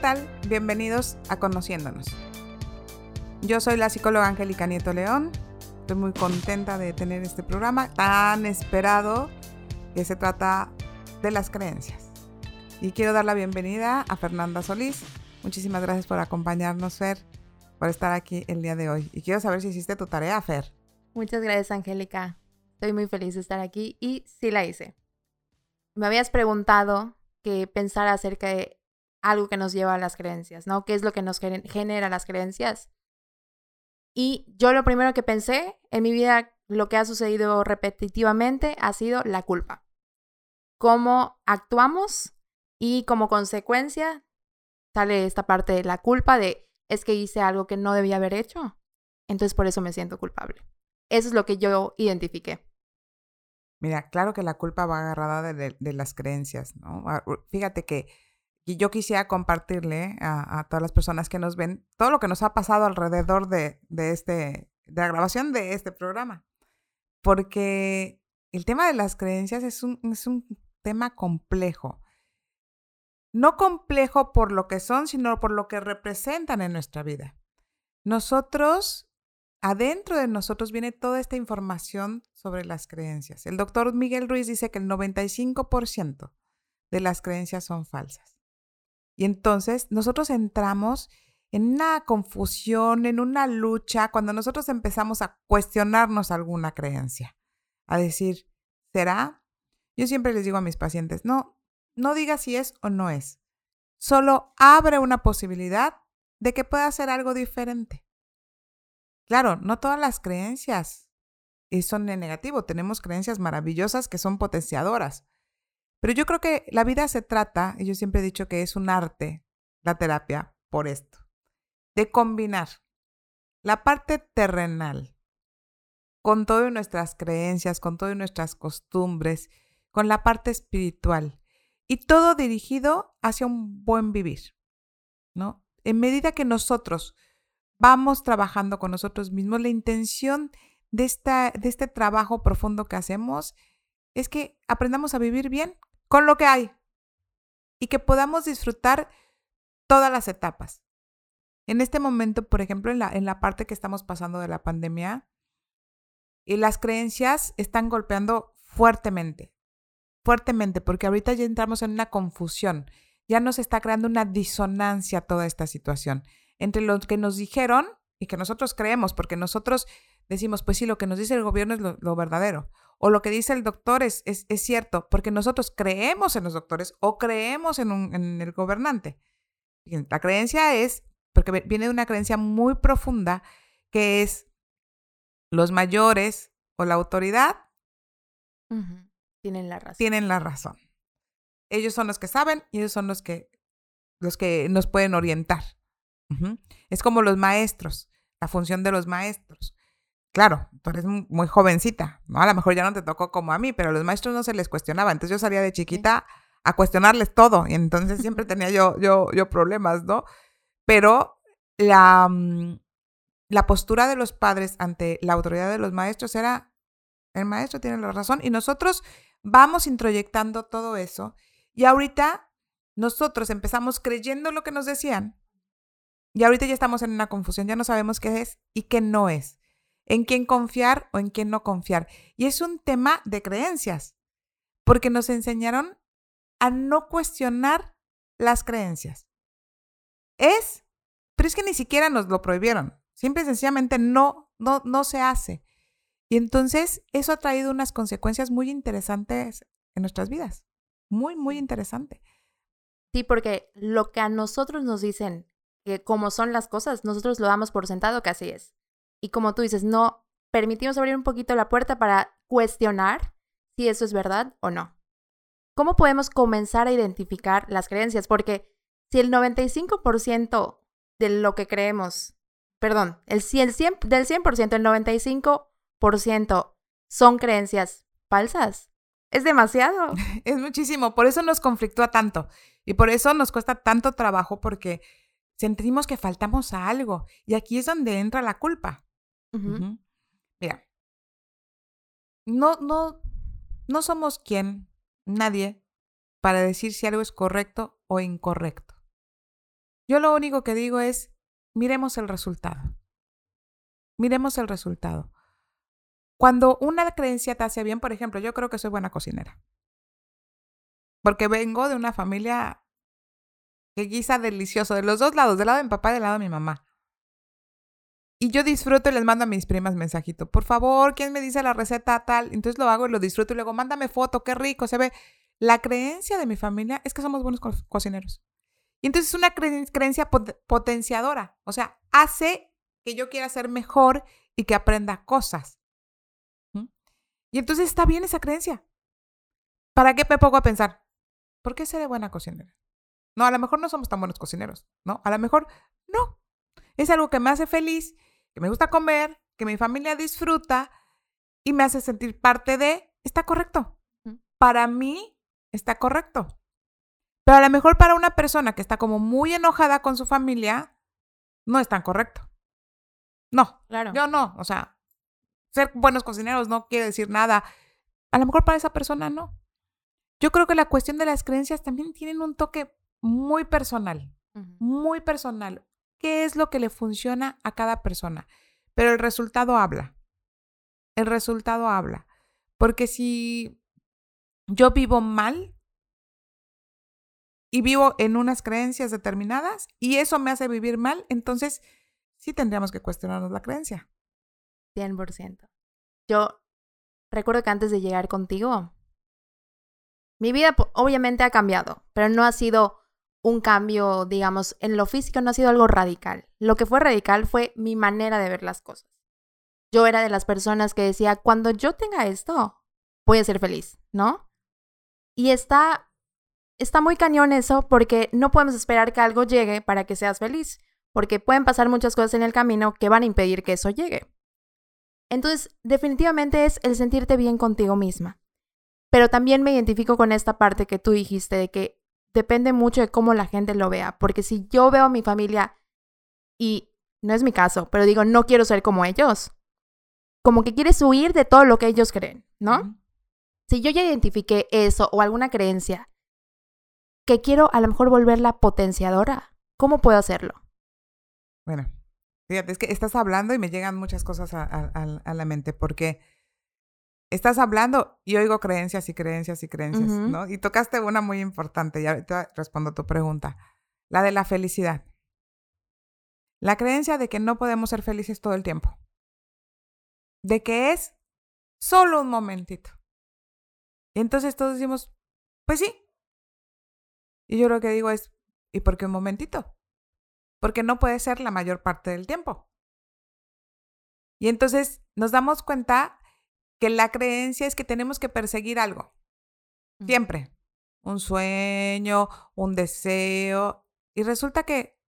tal? Bienvenidos a Conociéndonos. Yo soy la psicóloga Angélica Nieto León. Estoy muy contenta de tener este programa tan esperado que se trata de las creencias. Y quiero dar la bienvenida a Fernanda Solís. Muchísimas gracias por acompañarnos, Fer, por estar aquí el día de hoy. Y quiero saber si hiciste tu tarea, Fer. Muchas gracias, Angélica. Estoy muy feliz de estar aquí y sí la hice. Me habías preguntado que pensar acerca de algo que nos lleva a las creencias, ¿no? ¿Qué es lo que nos genera las creencias? Y yo lo primero que pensé en mi vida, lo que ha sucedido repetitivamente, ha sido la culpa. Cómo actuamos y como consecuencia sale esta parte de la culpa de es que hice algo que no debía haber hecho. Entonces por eso me siento culpable. Eso es lo que yo identifiqué. Mira, claro que la culpa va agarrada de, las creencias, ¿no? Ah, fíjate que y yo quisiera compartirle a, todas las personas que nos ven todo lo que nos ha pasado alrededor de, este, de la grabación de este programa. Porque el tema de las creencias es un, es un tema complejo. No complejo por lo que son, sino por lo que representan en nuestra vida. Nosotros, adentro de nosotros viene toda esta información sobre las creencias. El doctor Miguel Ruiz dice que el 95% de las creencias son falsas. Y entonces nosotros entramos en una confusión, en una lucha, cuando nosotros empezamos a cuestionarnos alguna creencia, a decir, ¿será? Yo siempre les digo a mis pacientes, no, no diga si es o no es, solo abre una posibilidad de que pueda ser algo diferente. Claro, no todas las creencias son en negativo, tenemos creencias maravillosas que son potenciadoras. Pero yo creo que la vida se trata, y yo siempre he dicho que es un arte, la terapia, por esto, de combinar la parte terrenal con todas nuestras creencias, con todas nuestras costumbres, con la parte espiritual, y todo dirigido hacia un buen vivir, ¿no? En medida que nosotros vamos trabajando con nosotros mismos, la intención de, esta, de este trabajo profundo que hacemos es que aprendamos a vivir bien con lo que hay y que podamos disfrutar todas las etapas. En este momento, por ejemplo, en la, en la parte que estamos pasando de la pandemia, y las creencias están golpeando fuertemente, fuertemente, porque ahorita ya entramos en una confusión, ya nos está creando una disonancia toda esta situación entre lo que nos dijeron y que nosotros creemos, porque nosotros decimos, pues sí, lo que nos dice el gobierno es lo, verdadero. O lo que dice el doctor es, es, cierto, porque nosotros creemos en los doctores o creemos en, un, en el gobernante. La creencia es, porque viene de una creencia muy profunda, que es los mayores o la autoridad tienen la razón. Tienen la razón. Ellos son los que saben y ellos son los que, los que nos pueden orientar. Es como los maestros, la función de los maestros claro, tú eres muy jovencita, ¿no? A lo mejor ya no te tocó como a mí, pero a los maestros no se les cuestionaba. Entonces yo salía de chiquita a cuestionarles todo y entonces siempre tenía yo, yo, yo problemas, ¿no? Pero la, mm, la postura de los padres ante la autoridad de los maestros era, el maestro tiene la razón y nosotros vamos introyectando todo eso y ahorita nosotros empezamos creyendo lo que nos decían y ahorita ya estamos en una confusión, ya no sabemos qué es y qué no es en quién confiar o en quién no confiar. Y es un tema de creencias, porque nos enseñaron a no cuestionar las creencias. Es, pero es que ni siquiera nos lo prohibieron. Simple y sencillamente no, no, no se hace. Y entonces eso ha traído unas consecuencias muy interesantes en nuestras vidas. Muy, muy interesante. Sí, porque lo que a nosotros nos dicen que como son las cosas, nosotros lo damos por sentado que así es. Y como tú dices, no permitimos abrir un poquito la puerta para cuestionar si eso es verdad o no. ¿Cómo podemos comenzar a identificar las creencias? Porque si el 95% de lo que creemos, perdón, el 100, del 100%, el 95% son creencias falsas. Es demasiado. Es muchísimo. Por eso nos conflictúa tanto. Y por eso nos cuesta tanto trabajo porque sentimos que faltamos a algo. Y aquí es donde entra la culpa. Mira, no, no, no somos quien, nadie, para decir si algo es correcto o incorrecto. Yo lo único que digo es, miremos el resultado. Miremos el resultado. Cuando una creencia te hace bien, por ejemplo, yo creo que soy buena cocinera. Porque vengo de una familia que guisa delicioso, de los dos lados, del lado de mi papá y del lado de mi mamá. Y yo disfruto y les mando a mis primas mensajito. Por favor, ¿quién me dice la receta tal? Entonces lo hago y lo disfruto y luego mándame foto, qué rico, se ve. La creencia de mi familia es que somos buenos co cocineros. Y entonces es una cre creencia pot potenciadora. O sea, hace que yo quiera ser mejor y que aprenda cosas. Y entonces está bien esa creencia. ¿Para qué me pongo a pensar? ¿Por qué seré buena cocinera? No, a lo mejor no somos tan buenos cocineros, ¿no? A lo mejor no. Es algo que me hace feliz que me gusta comer, que mi familia disfruta y me hace sentir parte de, está correcto. Para mí está correcto. Pero a lo mejor para una persona que está como muy enojada con su familia, no es tan correcto. No, claro. yo no. O sea, ser buenos cocineros no quiere decir nada. A lo mejor para esa persona no. Yo creo que la cuestión de las creencias también tienen un toque muy personal, muy personal qué es lo que le funciona a cada persona. Pero el resultado habla. El resultado habla. Porque si yo vivo mal y vivo en unas creencias determinadas y eso me hace vivir mal, entonces sí tendríamos que cuestionarnos la creencia. 100%. Yo recuerdo que antes de llegar contigo, mi vida obviamente ha cambiado, pero no ha sido un cambio, digamos, en lo físico no ha sido algo radical. Lo que fue radical fue mi manera de ver las cosas. Yo era de las personas que decía, cuando yo tenga esto, voy a ser feliz, ¿no? Y está, está muy cañón eso porque no podemos esperar que algo llegue para que seas feliz, porque pueden pasar muchas cosas en el camino que van a impedir que eso llegue. Entonces, definitivamente es el sentirte bien contigo misma. Pero también me identifico con esta parte que tú dijiste de que depende mucho de cómo la gente lo vea, porque si yo veo a mi familia y no es mi caso, pero digo, no quiero ser como ellos, como que quieres huir de todo lo que ellos creen, ¿no? Si yo ya identifiqué eso o alguna creencia que quiero a lo mejor volverla potenciadora, ¿cómo puedo hacerlo? Bueno, fíjate, es que estás hablando y me llegan muchas cosas a, a la mente, porque estás hablando y oigo creencias y creencias y creencias, ¿no? Y tocaste una muy importante y ahorita respondo a tu pregunta, la de la felicidad. La creencia de que no podemos ser felices todo el tiempo. De que es solo un momentito. Y entonces todos decimos, pues sí. Y yo lo que digo es, ¿y por qué un momentito? Porque no puede ser la mayor parte del tiempo. Y entonces nos damos cuenta que la creencia es que tenemos que perseguir algo. Siempre. Un sueño, un deseo. Y resulta que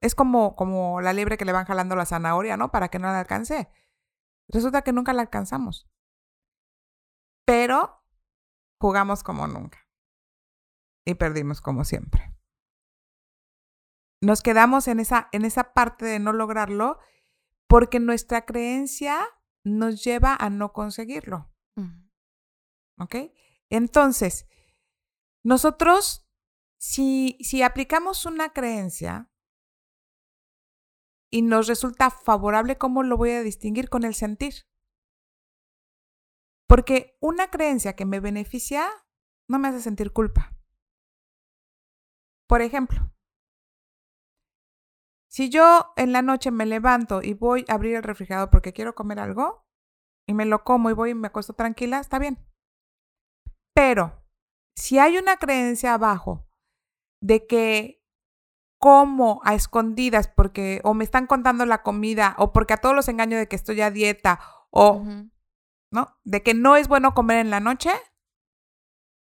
es como, como la liebre que le van jalando la zanahoria, ¿no? Para que no la alcance. Resulta que nunca la alcanzamos. Pero jugamos como nunca. Y perdimos como siempre. Nos quedamos en esa, en esa parte de no lograrlo porque nuestra creencia nos lleva a no conseguirlo. ¿Ok? Entonces, nosotros, si, si aplicamos una creencia y nos resulta favorable, ¿cómo lo voy a distinguir con el sentir? Porque una creencia que me beneficia no me hace sentir culpa. Por ejemplo, si yo en la noche me levanto y voy a abrir el refrigerador porque quiero comer algo y me lo como y voy y me acuesto tranquila, está bien. Pero si hay una creencia abajo de que como a escondidas porque o me están contando la comida o porque a todos los engaño de que estoy a dieta o no, de que no es bueno comer en la noche,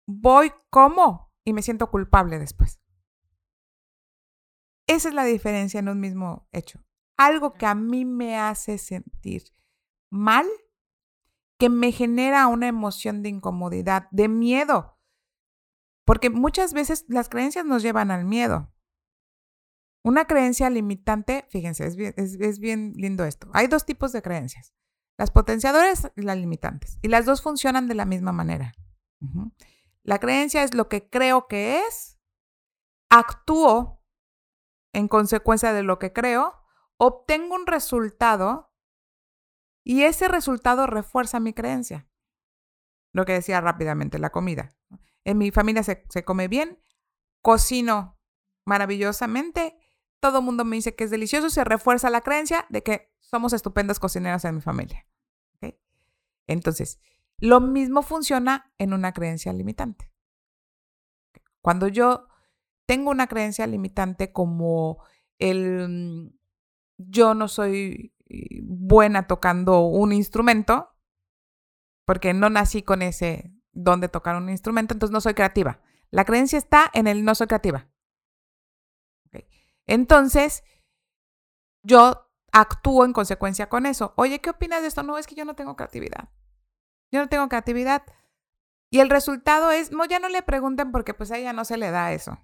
voy como y me siento culpable después. Esa es la diferencia en un mismo hecho. Algo que a mí me hace sentir mal, que me genera una emoción de incomodidad, de miedo. Porque muchas veces las creencias nos llevan al miedo. Una creencia limitante, fíjense, es bien, es, bien lindo esto. Hay dos tipos de creencias, las potenciadoras y las limitantes. Y las dos funcionan de la misma manera. La creencia es lo que creo que es, actúo en consecuencia de lo que creo, obtengo un resultado y ese resultado refuerza mi creencia. Lo que decía rápidamente, la comida. En mi familia se, se come bien, cocino maravillosamente, todo el mundo me dice que es delicioso y se refuerza la creencia de que somos estupendas cocineras en mi familia. Entonces, lo mismo funciona en una creencia limitante. Cuando yo tengo una creencia limitante como el mm, yo no soy eh, buena tocando un instrumento, porque no nací con ese don de tocar un instrumento, entonces no soy creativa. La creencia está en el no soy creativa. Entonces, yo actúo en consecuencia con eso. Oye, ¿qué opinas de esto? No, es que yo no tengo creatividad. Yo no tengo creatividad. Y el resultado es, no, ya no le pregunten porque pues a ella no se le da eso.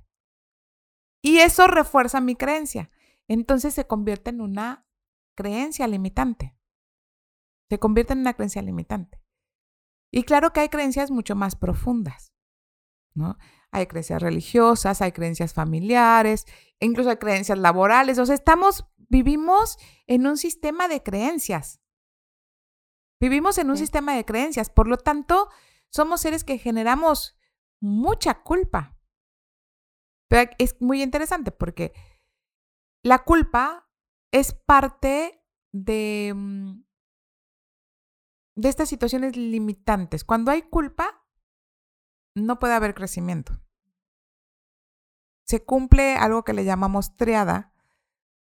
Y eso refuerza mi creencia. Entonces se convierte en una creencia limitante. Se convierte en una creencia limitante. Y claro que hay creencias mucho más profundas, ¿no? hay creencias religiosas, hay creencias familiares, incluso hay creencias laborales. O sea, estamos, vivimos en un sistema de creencias. Vivimos en un sistema de creencias. Por lo tanto, somos seres que generamos mucha culpa. Pero es muy interesante porque la culpa es parte de, mm, de estas situaciones limitantes. Cuando hay culpa, no puede haber crecimiento. Se cumple algo que le llamamos triada,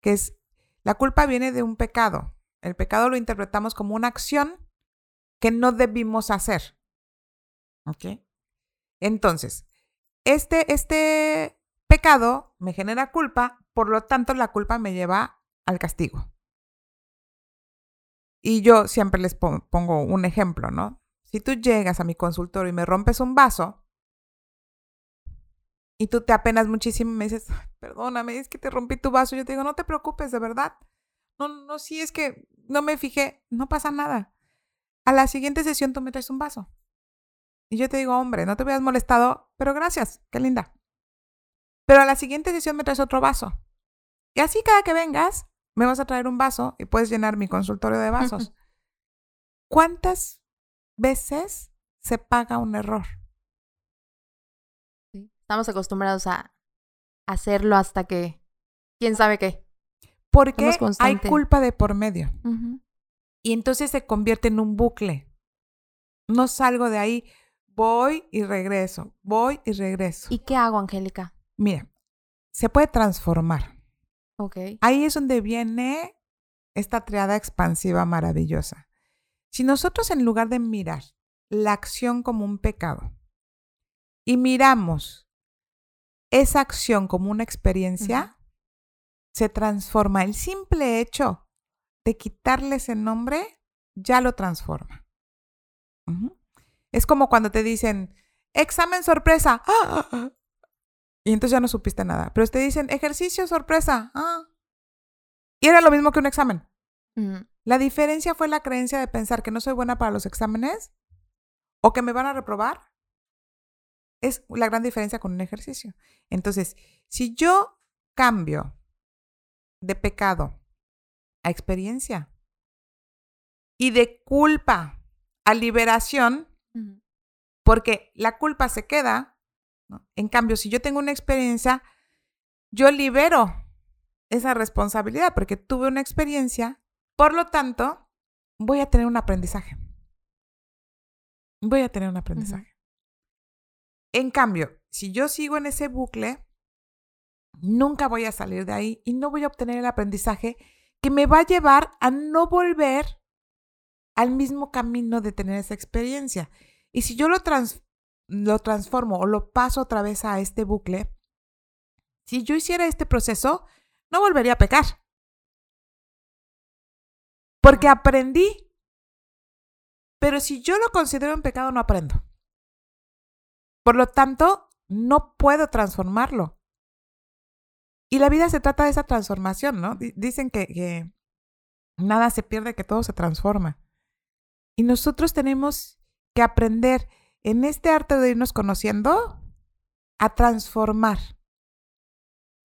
que es la culpa viene de un pecado. El pecado lo interpretamos como una acción que no debimos hacer. ¿Ok? Entonces, este, este pecado me genera culpa, por lo tanto la culpa me lleva al castigo. Y yo siempre les pongo un ejemplo, ¿no? Si tú llegas a mi consultorio y me rompes un vaso y tú te apenas muchísimo y me dices, perdóname, es que te rompí tu vaso, yo te digo, no te preocupes, de verdad. No, no, sí, es que no me fijé, no pasa nada. A la siguiente sesión tú me traes un vaso. Y yo te digo, hombre, no te hubieras molestado, pero gracias, qué linda. Pero a la siguiente sesión me traes otro vaso. Y así cada que vengas, me vas a traer un vaso y puedes llenar mi consultorio de vasos. ¿Cuántas veces se paga un error. Estamos acostumbrados a hacerlo hasta que, quién sabe qué. Porque hay culpa de por medio. Y entonces se convierte en un bucle. No salgo de ahí, voy y regreso, voy y regreso. ¿Y qué hago, Angélica? Mira, se puede transformar. Ok. Ahí es donde viene esta triada expansiva maravillosa. Si nosotros en lugar de mirar la acción como un pecado y miramos esa acción como una experiencia, se transforma. El simple hecho de quitarle ese nombre ya lo transforma. Es como cuando te dicen, examen sorpresa. Y entonces ya no supiste nada. Pero te dicen, ejercicio sorpresa. ¡Ah! Y era lo mismo que un examen. La diferencia fue la creencia de pensar que no soy buena para los exámenes o que me van a reprobar. Es la gran diferencia con un ejercicio. Entonces, si yo cambio de pecado a experiencia y de culpa a liberación, porque la culpa se queda, en cambio, si yo tengo una experiencia, yo libero esa responsabilidad porque tuve una experiencia por lo tanto, voy a tener un aprendizaje. Voy a tener un aprendizaje. En cambio, si yo sigo en ese bucle, nunca voy a salir de ahí y no voy a obtener el aprendizaje que me va a llevar a no volver al mismo camino de tener esa experiencia. Y si yo lo, lo transformo o lo paso otra vez a este bucle, si yo hiciera este proceso, no volvería a pecar. Porque aprendí. Pero si yo lo considero un pecado, no aprendo. Por lo tanto, no puedo transformarlo. Y la vida se trata de esa transformación, ¿no? Dicen que, que nada se pierde, que todo se transforma. Y nosotros tenemos que aprender en este arte de irnos conociendo a transformar.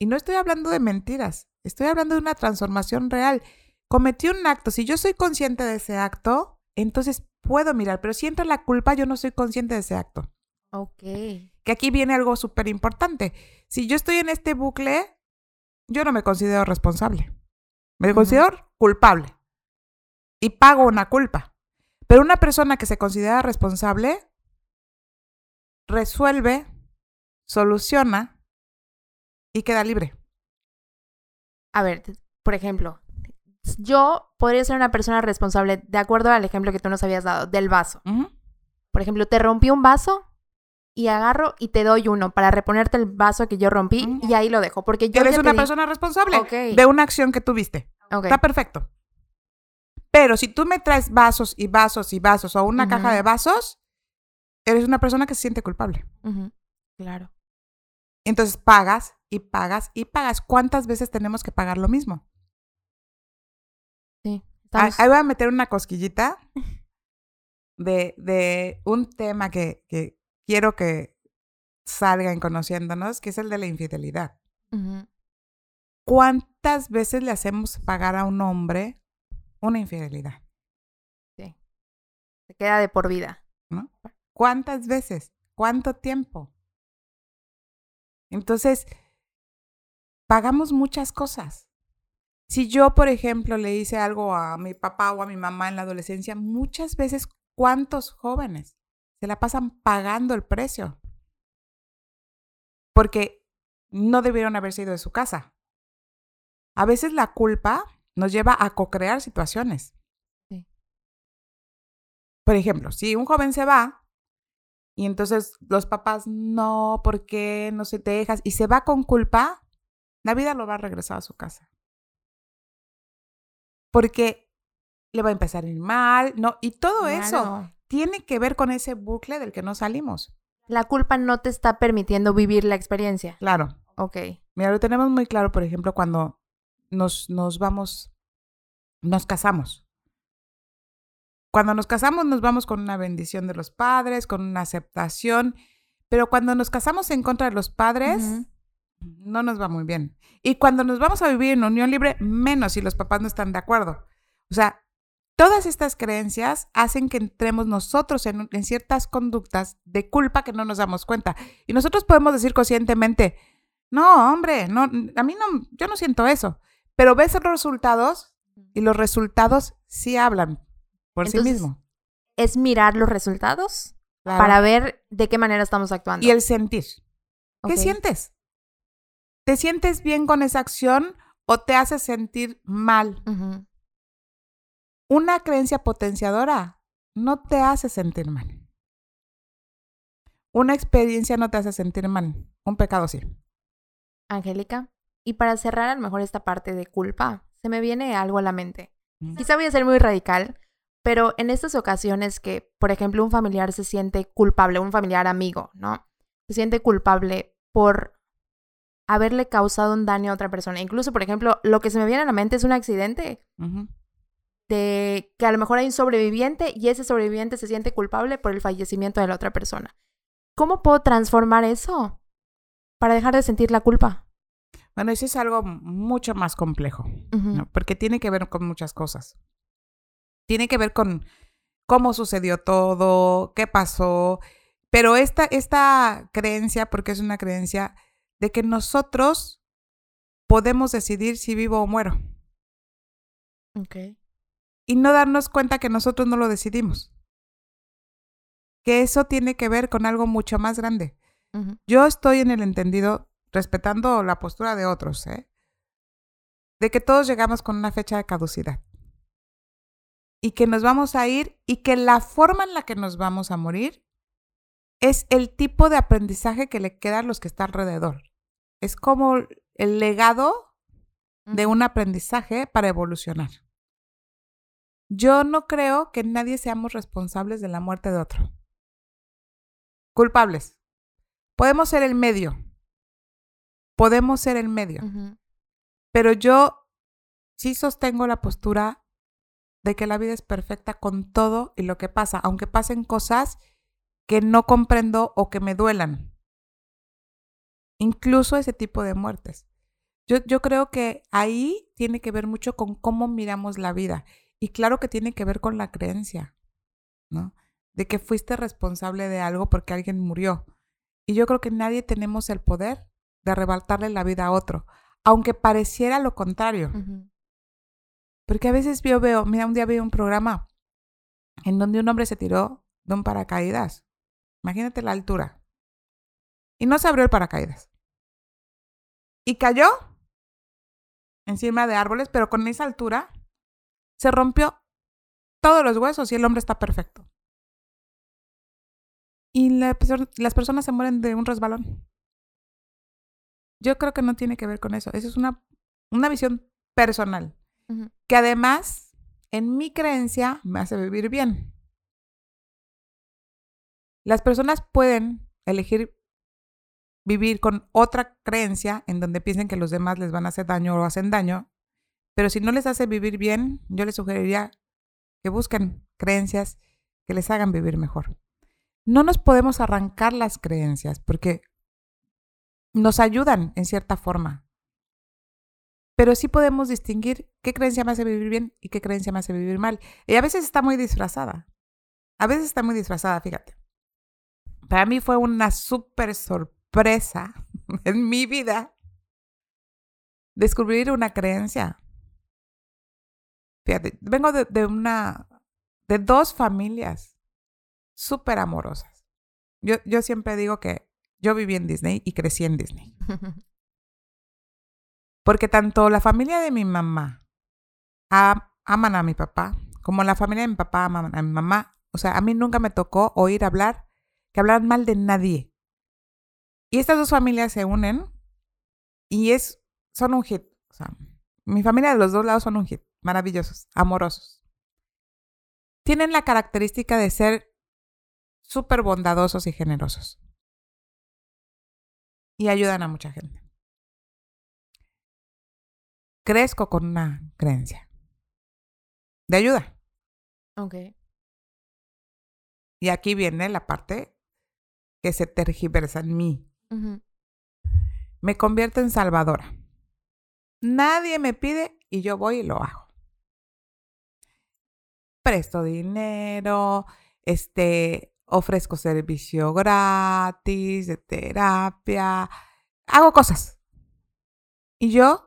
Y no estoy hablando de mentiras, estoy hablando de una transformación real. Cometí un acto, si yo soy consciente de ese acto, entonces puedo mirar, pero si entra la culpa, yo no soy consciente de ese acto. Ok. Que aquí viene algo súper importante. Si yo estoy en este bucle, yo no me considero responsable. Me considero culpable. Y pago una culpa. Pero una persona que se considera responsable resuelve, soluciona y queda libre. A ver, por ejemplo, yo podría ser una persona responsable de acuerdo al ejemplo que tú nos habías dado, del vaso. Por ejemplo, te rompí un vaso y agarro y te doy uno para reponerte el vaso que yo rompí y ahí lo dejo. Porque yo Eres una di- persona responsable de una acción que tuviste. Está perfecto. Pero si tú me traes vasos y vasos y vasos o una caja de vasos, eres una persona que se siente culpable. Claro. Entonces pagas y pagas y pagas. ¿Cuántas veces tenemos que pagar lo mismo? Sí. Estamos... Ahí voy a meter una cosquillita de, de un tema que, que quiero que salgan conociéndonos, que es el de la infidelidad. ¿Cuántas veces le hacemos pagar a un hombre una infidelidad? Sí. Se queda de por vida. ¿no? ¿Cuántas veces? ¿Cuánto tiempo? Entonces, pagamos muchas cosas. Si yo, por ejemplo, le hice algo a mi papá o a mi mamá en la adolescencia, muchas veces, ¿cuántos jóvenes se la pasan pagando el precio? Porque no debieron haberse ido de su casa. A veces la culpa nos lleva a co-crear situaciones. Sí. Por ejemplo, si un joven se va y entonces los papás, no, ¿por qué no se te dejas? Y se va con culpa, la vida lo va a regresar a su casa. Porque le va a empezar a ir mal, ¿no? Y todo eso tiene que ver con ese bucle del que no salimos. La culpa no te está permitiendo vivir la experiencia. Claro. Ok. Mira, lo tenemos muy claro, por ejemplo, cuando nos, nos vamos, nos casamos. Cuando nos casamos nos vamos con una bendición de los padres, con una aceptación, pero cuando nos casamos en contra de los padres, no nos va muy bien. Y cuando nos vamos a vivir en unión libre, menos si los papás no están de acuerdo. O sea, todas estas creencias hacen que entremos nosotros en, en ciertas conductas de culpa que no nos damos cuenta. Y nosotros podemos decir conscientemente, no, hombre, no, a mí no, yo no siento eso. Pero ves los resultados y los resultados sí hablan por sí mismos. Es mirar los resultados Claro. para ver de qué manera estamos actuando. Y el sentir. ¿Qué sientes? ¿Te sientes bien con esa acción o te hace sentir mal? Una creencia potenciadora no te hace sentir mal. Una experiencia no te hace sentir mal. Un pecado sí. Angélica. Y para cerrar a lo mejor esta parte de culpa, se me viene algo a la mente. Quizá voy a ser muy radical, pero en estas ocasiones que, por ejemplo, un familiar se siente culpable, un familiar amigo, ¿no? Se siente culpable por haberle causado un daño a otra persona. Incluso, por ejemplo, lo que se me viene a la mente es un accidente de que a lo mejor hay un sobreviviente y ese sobreviviente se siente culpable por el fallecimiento de la otra persona. ¿Cómo puedo transformar eso para dejar de sentir la culpa? Bueno, eso es algo mucho más complejo. ¿no? porque tiene que ver con muchas cosas. Tiene que ver con cómo sucedió todo, qué pasó, pero esta, esta creencia, porque es una creencia de que nosotros podemos decidir si vivo o muero Ok. y no darnos cuenta que nosotros no lo decidimos. Que eso tiene que ver con algo mucho más grande. Yo estoy en el entendido, respetando la postura de otros, ¿eh? de que todos llegamos con una fecha de caducidad. Y que nos vamos a ir y que la forma en la que nos vamos a morir es el tipo de aprendizaje que le queda a los que están alrededor. Es como el legado de un aprendizaje para evolucionar. Yo no creo que nadie seamos responsables de la muerte de otro. Culpables. Podemos ser el medio. Podemos ser el medio. Pero yo sí sostengo la postura de que la vida es perfecta con todo y lo que pasa, aunque pasen cosas que no comprendo o que me duelan. Incluso ese tipo de muertes. Yo, yo creo que ahí tiene que ver mucho con cómo miramos la vida. Y claro que tiene que ver con la creencia, ¿no? De que fuiste responsable de algo porque alguien murió. Y yo creo que nadie tenemos el poder de arrebatarle la vida a otro, aunque pareciera lo contrario. Porque a veces yo veo, mira, un día vi un programa en donde un hombre se tiró de un paracaídas. Imagínate la altura. Y no se abrió el paracaídas. Y cayó encima de árboles, pero con esa altura se rompió todos los huesos y el hombre está perfecto. Y las personas se mueren de un resbalón. Yo creo que no tiene que ver con eso. Esa es una, una visión personal. Que además, en mi creencia, me hace vivir bien. Las personas pueden elegir vivir con otra creencia en donde piensen que los demás les van a hacer daño o hacen daño, pero si no les hace vivir bien, yo les sugeriría que busquen creencias que les hagan vivir mejor. No nos podemos arrancar las creencias porque nos ayudan en cierta forma, pero sí podemos distinguir qué creencia me hace vivir bien y qué creencia me hace vivir mal. Y a veces está muy disfrazada. A veces está muy disfrazada, fíjate. Para mí fue una súper sorpresa en mi vida descubrir una creencia. Fíjate, vengo de, una, de dos familias súper amorosas. Yo, yo siempre digo que yo viví en Disney y crecí en Disney. Porque tanto la familia de mi mamá aman a mi papá, como la familia de mi papá aman a mi mamá. O sea, a mí nunca me tocó oír hablar que hablaran mal de nadie. Y estas dos familias se unen y es, son un hit. O sea, mi familia de los dos lados son un hit. Maravillosos, amorosos. Tienen la característica de ser súper bondadosos y generosos. Y ayudan a mucha gente. Crezco con una creencia de ayuda. Ok. Y aquí viene la parte que se tergiversa en mí. Me convierto en salvadora. Nadie me pide y yo voy y lo hago. Presto dinero, este, ofrezco servicio gratis de terapia, hago cosas. Y yo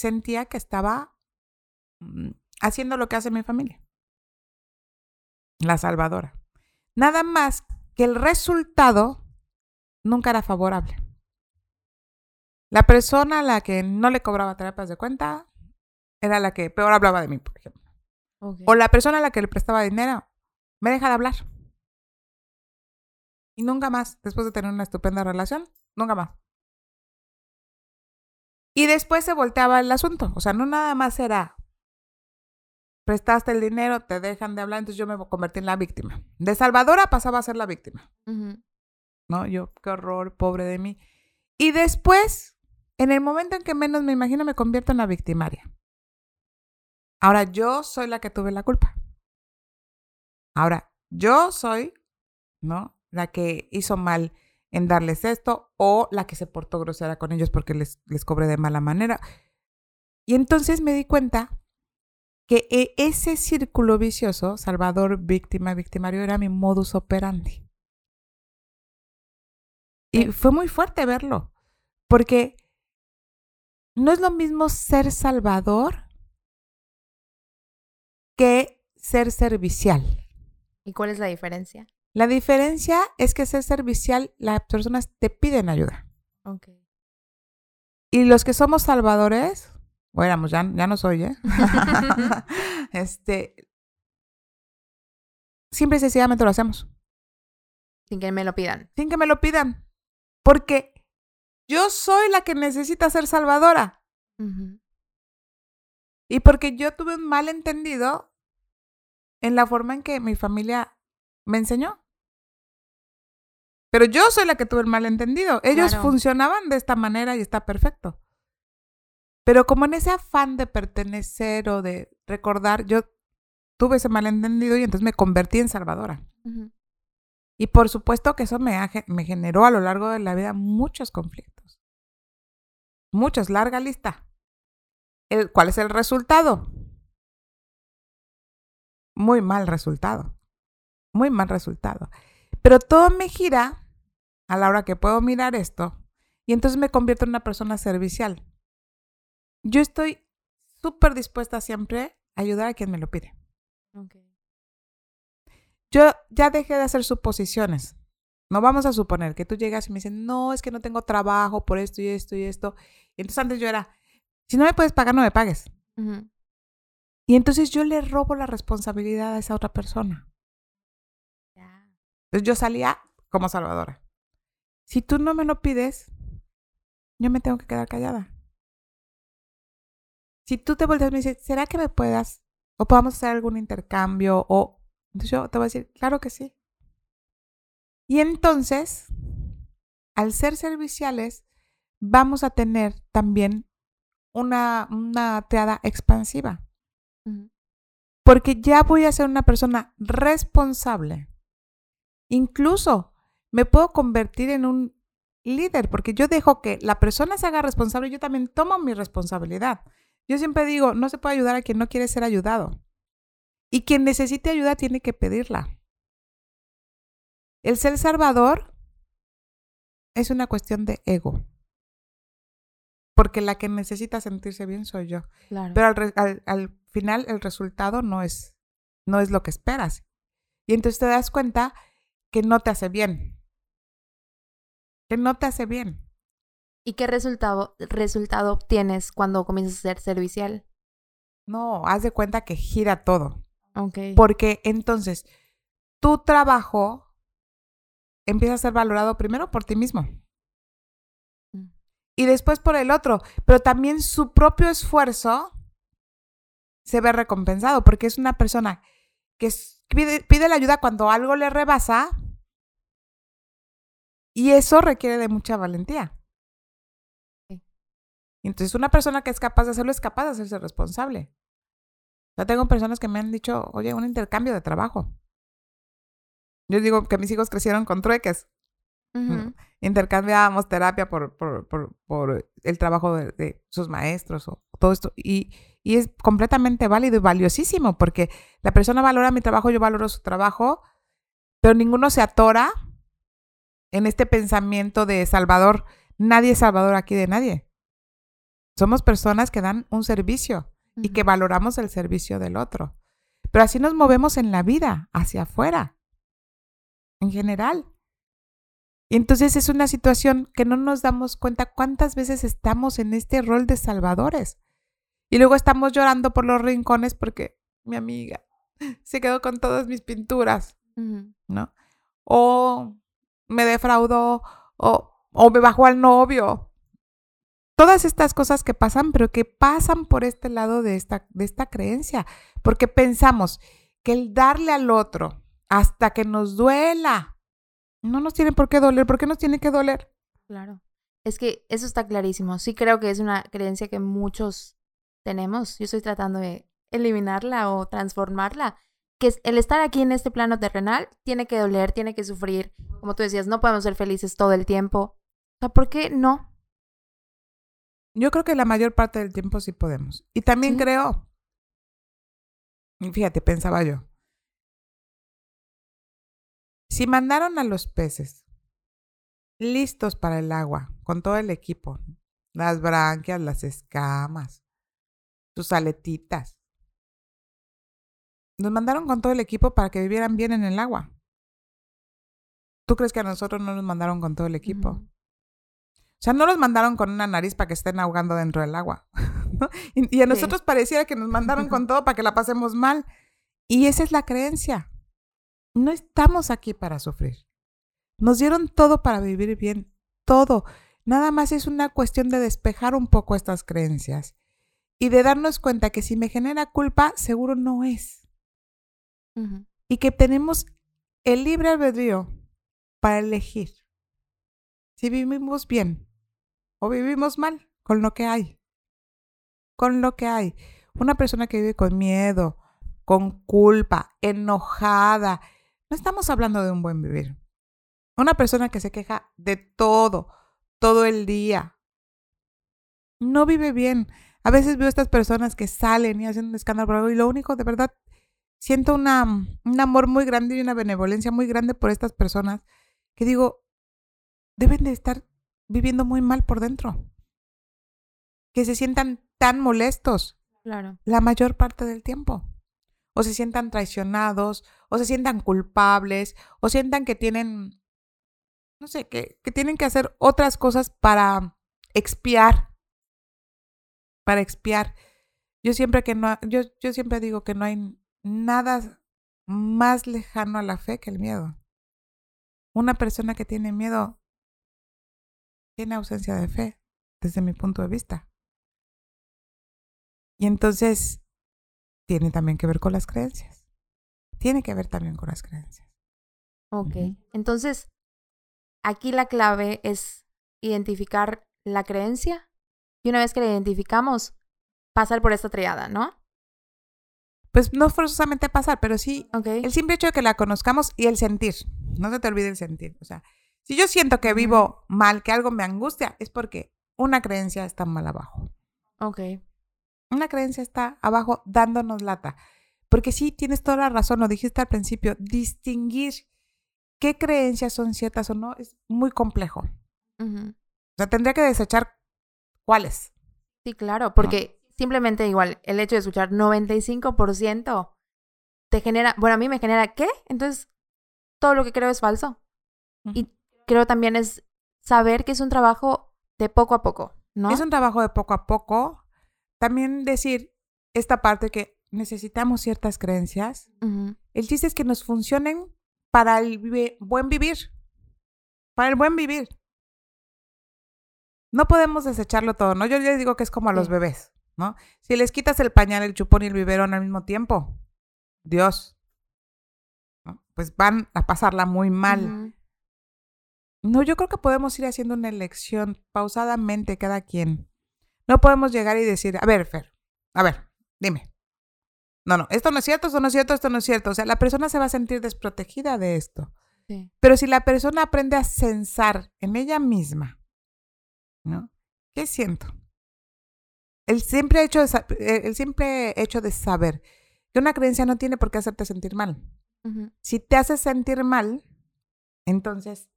sentía que estaba mm, haciendo lo que hace mi familia. La salvadora. Nada más que el resultado nunca era favorable. La persona a la que no le cobraba terapias de cuenta era la que peor hablaba de mí, por ejemplo. O la persona a la que le prestaba dinero me deja de hablar. Y nunca más, después de tener una estupenda relación, nunca más. Y después se volteaba el asunto. O sea, no nada más era prestaste el dinero, te dejan de hablar, entonces yo me convertí en la víctima. De salvadora pasaba a ser la víctima. ¿No? Yo, qué horror, pobre de mí. Y después, en el momento en que menos me imagino, me convierto en la victimaria. Ahora yo soy la que tuve la culpa. Ahora yo soy, ¿no? La que hizo mal en darles esto o la que se portó grosera con ellos porque les, les cobré de mala manera. Y entonces me di cuenta que e, ese círculo vicioso, Salvador, víctima, victimario, era mi modus operandi. Y fue muy fuerte verlo, porque no es lo mismo ser salvador que ser servicial. ¿Y cuál es la diferencia? La diferencia es que ser servicial, las personas te piden ayuda. Okay. Y los que somos salvadores, bueno, ya, ya no soy, ¿eh? este. Simple y sencillamente lo hacemos. Sin que me lo pidan. Sin que me lo pidan. Porque yo soy la que necesita ser salvadora. Y porque yo tuve un malentendido en la forma en que mi familia me enseñó. Pero yo soy la que tuve el malentendido. Ellos funcionaban de esta manera y está perfecto. Pero como en ese afán de pertenecer o de recordar, yo tuve ese malentendido y entonces me convertí en salvadora. Y por supuesto que eso me, me generó a lo largo de la vida muchos conflictos. Muchos, larga lista. El, ¿Cuál es el resultado? Muy mal resultado. Muy mal resultado. Pero todo me gira a la hora que puedo mirar esto y entonces me convierto en una persona servicial. Yo estoy súper dispuesta siempre a ayudar a quien me lo pide. Yo ya dejé de hacer suposiciones. No vamos a suponer que tú llegas y me dicen, no, es que no tengo trabajo por esto y esto y esto. Y entonces antes yo era, si no me puedes pagar, no me pagues. Y entonces yo le robo la responsabilidad a esa otra persona. Entonces yo salía como salvadora. Si tú no me lo pides, yo me tengo que quedar callada. Si tú te volteas y me dices, ¿será que me puedas? O podamos hacer algún intercambio. O entonces yo te voy a decir, claro que sí. Y entonces, al ser serviciales, vamos a tener también una, una triada expansiva. Porque ya voy a ser una persona responsable. Incluso me puedo convertir en un líder, porque yo dejo que la persona se haga responsable y yo también tomo mi responsabilidad. Yo siempre digo, no se puede ayudar a quien no quiere ser ayudado. Y quien necesite ayuda tiene que pedirla. El ser salvador es una cuestión de ego. Porque la que necesita sentirse bien soy yo. Pero al, al, final el resultado no es, no es lo que esperas. Y entonces te das cuenta que no te hace bien. Que no te hace bien. ¿Y qué resultado, resultado obtienes cuando comienzas a ser servicial? No, haz de cuenta que gira todo. Okay. Porque entonces tu trabajo empieza a ser valorado primero por ti mismo mm. y después por el otro, pero también su propio esfuerzo se ve recompensado porque es una persona que pide, la ayuda cuando algo le rebasa y eso requiere de mucha valentía. Entonces, una persona que es capaz de hacerlo es capaz de hacerse responsable. Yo tengo personas que me han dicho, oye, un intercambio de trabajo. Yo digo que mis hijos crecieron con trueques. Intercambiábamos terapia por, por, por, por el trabajo de, sus maestros o todo esto. Y, y, es completamente válido y valiosísimo porque la persona valora mi trabajo, yo valoro su trabajo, pero ninguno se atora en este pensamiento de Salvador. Nadie es Salvador aquí de nadie. Somos personas que dan un servicio y que valoramos el servicio del otro. Pero así nos movemos en la vida, hacia afuera en general. Y entonces es una situación que no nos damos cuenta cuántas veces estamos en este rol de salvadores. Y luego estamos llorando por los rincones porque mi amiga se quedó con todas mis pinturas, ¿no? O me defraudó, o, o me bajó al novio. Todas estas cosas que pasan, pero que pasan por este lado de esta, de esta creencia, porque pensamos que el darle al otro hasta que nos duela. No nos tiene por qué doler. ¿Por qué nos tiene que doler? Claro. Es que eso está clarísimo. Sí creo que es una creencia que muchos tenemos. Yo estoy tratando de eliminarla o transformarla. Que el estar aquí en este plano terrenal tiene que doler, tiene que sufrir. Como tú decías, no podemos ser felices todo el tiempo. O sea, ¿por qué no? Yo creo que la mayor parte del tiempo sí podemos. Y también creo, fíjate, pensaba yo, si mandaron a los peces listos para el agua, con todo el equipo, las branquias, las escamas, sus aletitas, nos mandaron con todo el equipo para que vivieran bien en el agua. ¿Tú crees que a nosotros no nos mandaron con todo el equipo? O sea, no los mandaron con una nariz para que estén ahogando dentro del agua. y, a nosotros pareciera que nos mandaron con todo para que la pasemos mal. Y esa es la creencia. No estamos aquí para sufrir. Nos dieron todo para vivir bien, todo. Nada más es una cuestión de despejar un poco estas creencias y de darnos cuenta que si me genera culpa, seguro no es. Y que tenemos el libre albedrío para elegir si vivimos bien o vivimos mal con lo que hay. Con lo que hay. Una persona que vive con miedo, con culpa, enojada, no estamos hablando de un buen vivir. Una persona que se queja de todo, todo el día. no vive bien. A veces veo a estas personas que salen y hacen un escándalo por algo y lo único, de verdad, siento una, un amor muy grande y una benevolencia muy grande por estas personas que digo, deben de estar viviendo muy mal por dentro. Que se sientan tan molestos Claro. la mayor parte del tiempo. O se sientan traicionados, o se sientan culpables, o sientan que tienen, no sé, que, que tienen que hacer otras cosas para expiar. Para expiar. Yo siempre que no, yo, yo siempre digo que no hay nada más lejano a la fe que el miedo. Una persona que tiene miedo tiene ausencia de fe, desde mi punto de vista. Y entonces tiene también que ver con las creencias. Tiene que ver también con las creencias. Ok. Entonces, aquí la clave es identificar la creencia y una vez que la identificamos, pasar por esta triada, ¿no? Pues no forzosamente pasar, pero sí el simple hecho de que la conozcamos y el sentir. No se te olvide el sentir. O sea, si yo siento que vivo mal, que algo me angustia, es porque una creencia está mal abajo. Ok. Una creencia está abajo dándonos lata. Porque sí, tienes toda la razón, lo dijiste al principio, distinguir qué creencias son ciertas o no es muy complejo. O sea, tendría que desechar cuáles. Sí, claro, porque simplemente igual el hecho de escuchar 95% te genera, bueno, a mí me genera, ¿qué? Entonces, todo lo que creo es falso. Y creo también es saber que es un trabajo de poco a poco, ¿no? Es un trabajo de poco a poco. También decir esta parte que necesitamos ciertas creencias. El chiste es que nos funcionen para el buen vivir. Para el buen vivir. No podemos desecharlo todo, ¿no? Yo les digo que es como a los bebés, ¿no? Si les quitas el pañal, el chupón y el biberón al mismo tiempo, Dios, ¿no? pues van a pasarla muy mal. No, yo creo que podemos ir haciendo una elección pausadamente cada quien. No podemos llegar y decir, a ver, Fer, a ver, dime. No, no, esto no es cierto, esto no es cierto, esto no es cierto. O sea, la persona se va a sentir desprotegida de esto. Sí. Pero si la persona aprende a censar en ella misma, ¿no? ¿Qué siento? El simple hecho de, el simple hecho de saber que una creencia no tiene por qué hacerte sentir mal. Si te hace sentir mal, entonces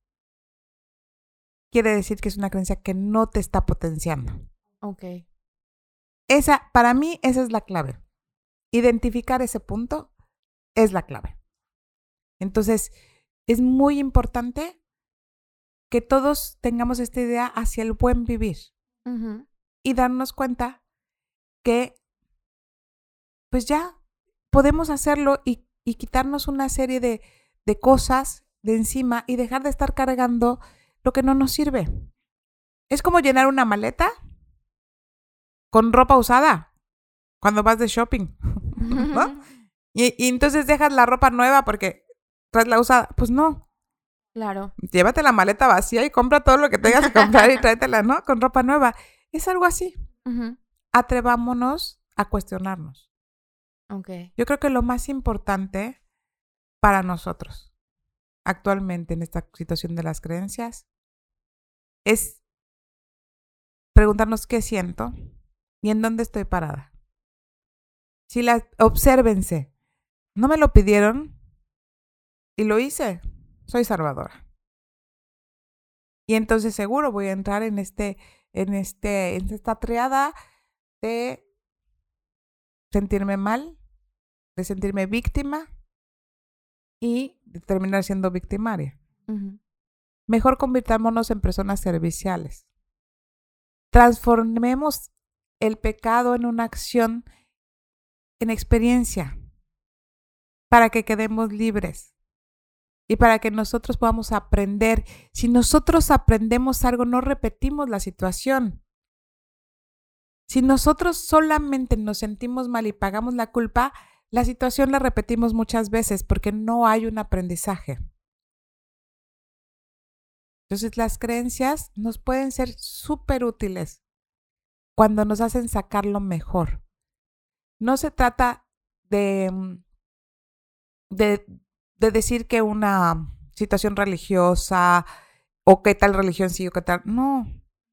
quiere decir que es una creencia que no te está potenciando. Ok. Esa, para mí, esa es la clave. Identificar ese punto es la clave. Entonces, es muy importante que todos tengamos esta idea hacia el buen vivir y darnos cuenta que, pues ya, podemos hacerlo y, y quitarnos una serie de, de cosas de encima y dejar de estar cargando lo que no nos sirve. Es como llenar una maleta con ropa usada cuando vas de shopping, ¿no? Y, y entonces dejas la ropa nueva porque traes la usada. Pues no, Claro. llévate la maleta vacía y compra todo lo que tengas que comprar y tráetela, ¿no? Con ropa nueva. Es algo así. Atrevámonos a cuestionarnos. Ok. Yo creo que lo más importante para nosotros actualmente en esta situación de las creencias es preguntarnos qué siento y en dónde estoy parada. Si la obsérvense, no me lo pidieron y lo hice, soy salvadora. Y entonces seguro voy a entrar en este en este en esta triada de sentirme mal, de sentirme víctima y de terminar siendo victimaria. Mejor convirtámonos en personas serviciales. Transformemos el pecado en una acción, en experiencia, para que quedemos libres y para que nosotros podamos aprender. Si nosotros aprendemos algo, no repetimos la situación. Si nosotros solamente nos sentimos mal y pagamos la culpa, la situación la repetimos muchas veces porque no hay un aprendizaje. Entonces las creencias nos pueden ser súper útiles cuando nos hacen sacar lo mejor. No se trata de, mm, de, de decir que una situación religiosa o qué tal religión sí o qué tal. No,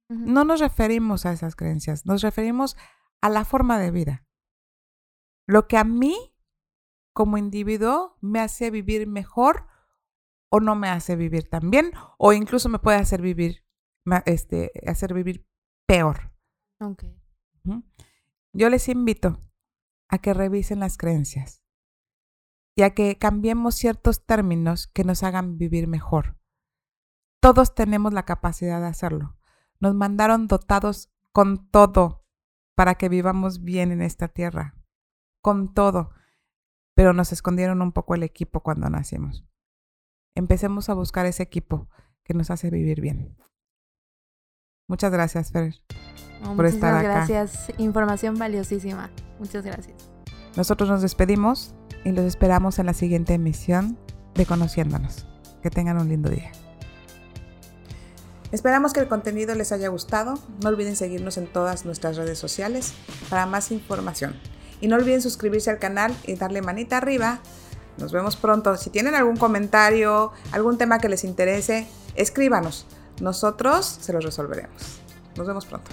No nos referimos a esas creencias, nos referimos a la forma de vida. Lo que a mí, como individuo, me hace vivir mejor o no me hace vivir tan bien, o incluso me puede hacer vivir, este, hacer vivir peor. Yo les invito a que revisen las creencias y a que cambiemos ciertos términos que nos hagan vivir mejor. Todos tenemos la capacidad de hacerlo. Nos mandaron dotados con todo para que vivamos bien en esta tierra, con todo, pero nos escondieron un poco el equipo cuando nacimos. Empecemos a buscar ese equipo que nos hace vivir bien. Muchas gracias, Fer, por estar acá. gracias. Información valiosísima. Muchas gracias. Nosotros nos despedimos y los esperamos en la siguiente emisión de Conociéndonos. Que tengan un lindo día. Esperamos que el contenido les haya gustado. No olviden seguirnos en todas nuestras redes sociales para más información. Y no olviden suscribirse al canal y darle manita arriba. Nos vemos pronto. Si tienen algún comentario, algún tema que les interese, escríbanos. Nosotros se los resolveremos. Nos vemos pronto.